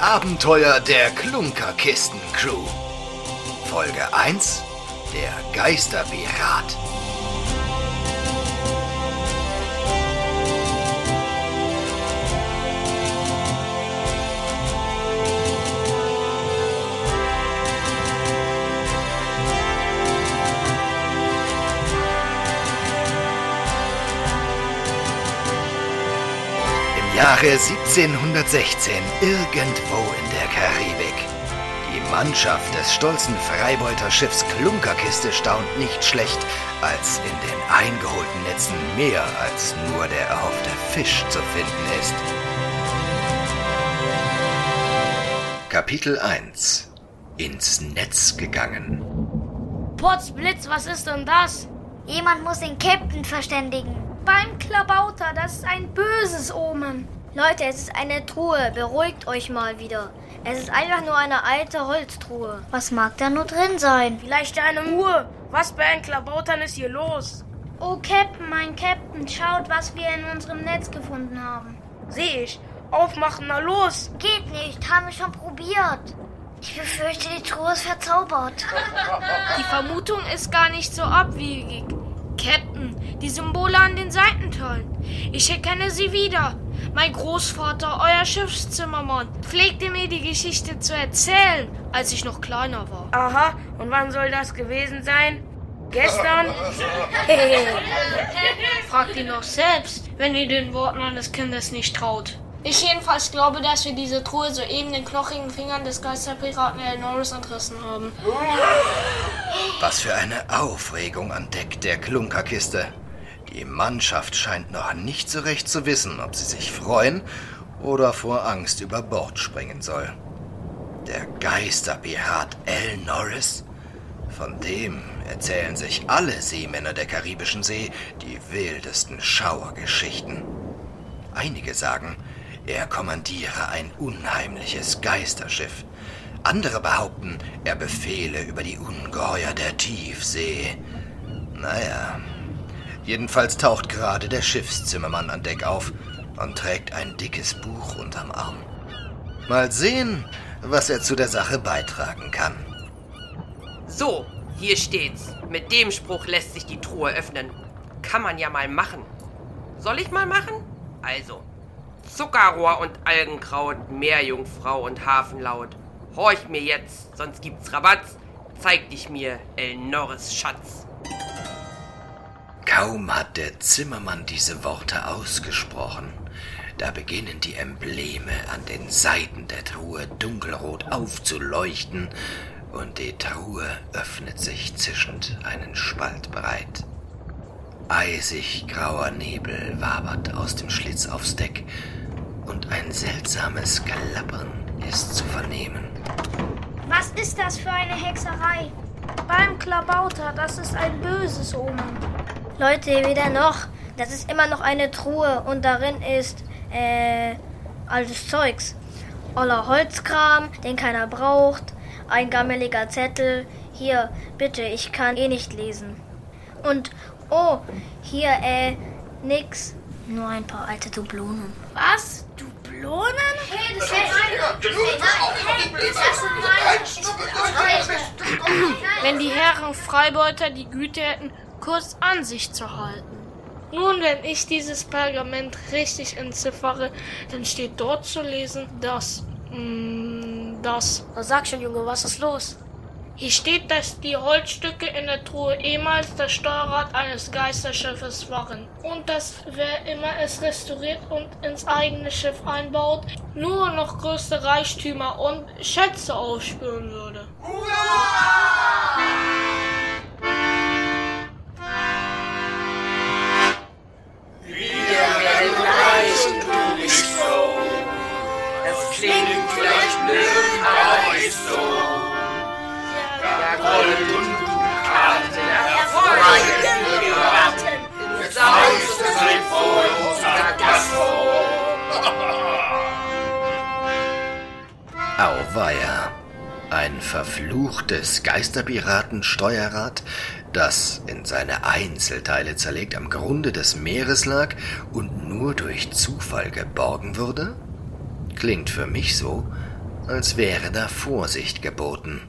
Abenteuer der Klunkerkisten-Crew. Folge 1 Der Geisterpirat. Jahre 1716 irgendwo in der Karibik. Die Mannschaft des stolzen Freibeuter Schiffs Klunkerkiste staunt nicht schlecht, als in den eingeholten Netzen mehr als nur der erhoffte Fisch zu finden ist. Kapitel 1 Ins Netz gegangen. Potzblitz, was ist denn das? Jemand muss den Captain verständigen. Beim Klabauter, das ist ein böses Omen. Leute, es ist eine Truhe. Beruhigt euch mal wieder. Es ist einfach nur eine alte Holztruhe. Was mag da nur drin sein? Vielleicht eine Uhr. Was bei den Klabautern ist hier los? Oh, Captain, mein Captain, schaut, was wir in unserem Netz gefunden haben. Sehe ich. Aufmachen, na los. Geht nicht, haben wir schon probiert. Ich befürchte, die Truhe ist verzaubert. Die Vermutung ist gar nicht so abwegig. Captain, die Symbole an den Seitenteilen. Ich erkenne sie wieder. Mein Großvater, euer Schiffszimmermann, pflegte mir die Geschichte zu erzählen, als ich noch kleiner war. Aha, und wann soll das gewesen sein? Gestern? Fragt ihn doch selbst, wenn ihr den Worten eines Kindes nicht traut. Ich jedenfalls glaube, dass wir diese Truhe soeben den knochigen Fingern des Geisterpiraten El Norris entrissen haben. Was für eine Aufregung an Deck der Klunkerkiste. Die Mannschaft scheint noch nicht so recht zu wissen, ob sie sich freuen oder vor Angst über Bord springen soll. Der Geisterpirat L. Norris? Von dem erzählen sich alle Seemänner der Karibischen See die wildesten Schauergeschichten. Einige sagen, er kommandiere ein unheimliches Geisterschiff. Andere behaupten, er befehle über die Ungeheuer der Tiefsee. Naja, jedenfalls taucht gerade der Schiffszimmermann an Deck auf und trägt ein dickes Buch unterm Arm. Mal sehen, was er zu der Sache beitragen kann. So, hier steht's. Mit dem Spruch lässt sich die Truhe öffnen. Kann man ja mal machen. Soll ich mal machen? Also, Zuckerrohr und Algenkraut, Meerjungfrau und Hafenlaut. Horch mir jetzt, sonst gibt's Rabatz. Zeig dich mir, El Norris Schatz. Kaum hat der Zimmermann diese Worte ausgesprochen, da beginnen die Embleme an den Seiten der Truhe dunkelrot aufzuleuchten und die Truhe öffnet sich zischend einen Spalt breit. Eisig grauer Nebel wabert aus dem Schlitz aufs Deck und ein seltsames Klappern ist zu vernehmen. Was ist das für eine Hexerei? Beim Klabauter, das ist ein böses Omen. Leute, weder noch. Das ist immer noch eine Truhe und darin ist, äh, altes Zeugs. Oller Holzkram, den keiner braucht. Ein gammeliger Zettel. Hier, bitte, ich kann eh nicht lesen. Und, oh, hier, äh, nix. Nur ein paar alte Dublonen. Was? Dublonen? Hey, das Wenn die Herren Freibeuter die Güte hätten, kurz an sich zu halten. Nun, wenn ich dieses Pergament richtig entziffere, dann steht dort zu lesen, dass. Mh, dass. Sag schon, Junge, was ist los? Hier steht, dass die Holzstücke in der Truhe ehemals das Steuerrad eines Geisterschiffes waren. Und dass wer immer es restauriert und ins eigene Schiff einbaut, nur noch größte Reichtümer und Schätze aufspüren würde. Es klingt vielleicht blöd, aber ist so. Ja, Gold und Dukaten erfreuen Piraten. Jetzt aus seid vor unser Gasthof. Auweia. Ein verfluchtes Geisterpiratensteuerrad, das in seine Einzelteile zerlegt am Grunde des Meeres lag und nur durch Zufall geborgen wurde? Klingt für mich so, als wäre da Vorsicht geboten.